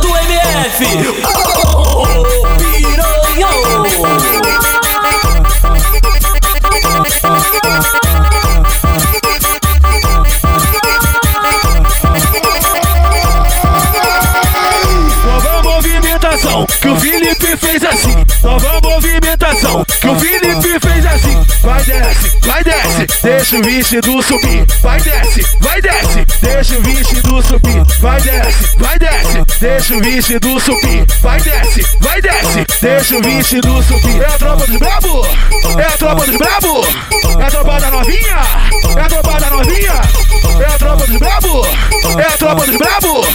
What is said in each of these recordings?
do MF. Oh. Nova movimentação que o Felipe fez assim. Nova movimentação que o Felipe fez assim. Vai desce, vai desce, deixa o vestido subir. Vai desce, vai desce, deixa o vestido subir. Vai desce, vai desce, deixa o vestido subir. Vai desce, vai desce, deixa o vestido subir. É a tropa dos brabo, é a tropa dos brabo, é a tropa da novinha, é a tropa da novinha, é a tropa dos brabo, é a tropa dos brabo,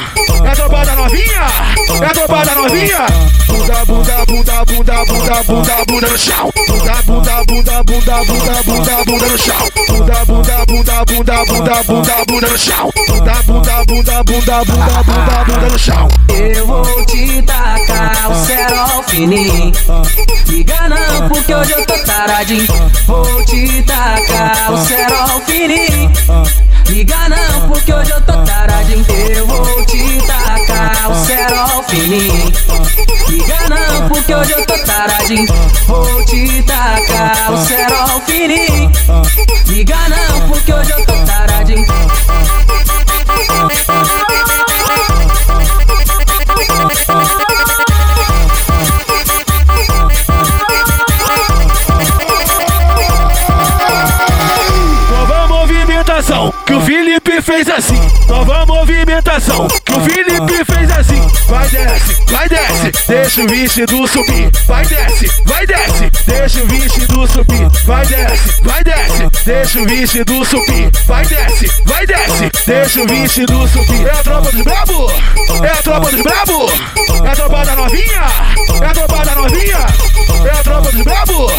novinha, é a tropa da novinha. Bunda, bunda, bunda, bunda, bunda, bunda, bunda no chão. Bunda, bunda, bunda, bunda, bunda, bunda, bunda no chão. Bunda, bunda, bunda, bunda, bunda, bunda, bunda no chão. Bunda, bunda, bunda, bunda, bunda, bunda, bunda no chão. Eu vou te tacar o cerol fininho. Liga não, porque hoje eu tô taradinho. Vou te tacar o cerol fininho. Liga não, porque hoje eu tô taradinho. Eu vou te fininho. Liga não, porque hoje eu tô taradinho. Vou te tacar o cerol. Liga não, porque hoje eu tô taradinho. Que o Felipe fez assim. Nova movimentação que o Felipe deixa o vestido subir. Vai desce, vai desce, deixa o vestido subir. Vai desce, vai desce, deixa o vestido subir. Vai desce, vai desce, deixa o vestido subir. É a tropa dos brabo, é a tropa dos brabo, é a tropa da novinha, é a tropa da novinha, é a tropa dos brabo,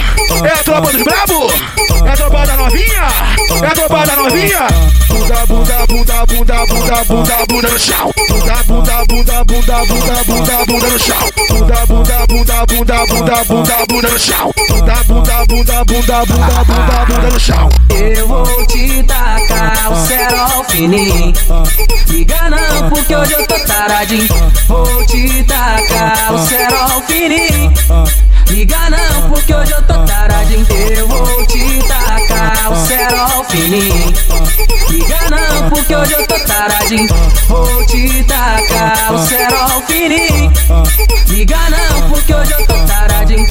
é a tropa dos brabo, é a tropa da novinha, é a tropa da novinha. Bunda, bunda, bunda, bunda, bunda, bunda, bunda no chão. Bunda, bunda, bunda, bunda, bunda, bunda no chão. Bunda, bunda, bunda, bunda, bunda, bunda, bunda no chão. Bunda, bunda, bunda, bunda, bunda, bunda, bunda no chão. Eu vou te tacar o cerol fininho. Liga não, porque hoje eu tô taradinho. Vou te tacar o cerol fininho. Liga não, porque hoje eu tô taradinho. Eu vou te tacar o cerol fininho. Liga não, porque hoje eu tô taradinho. Vou te tacar o cerol fininho. Liga não, porque hoje eu tô taradinho.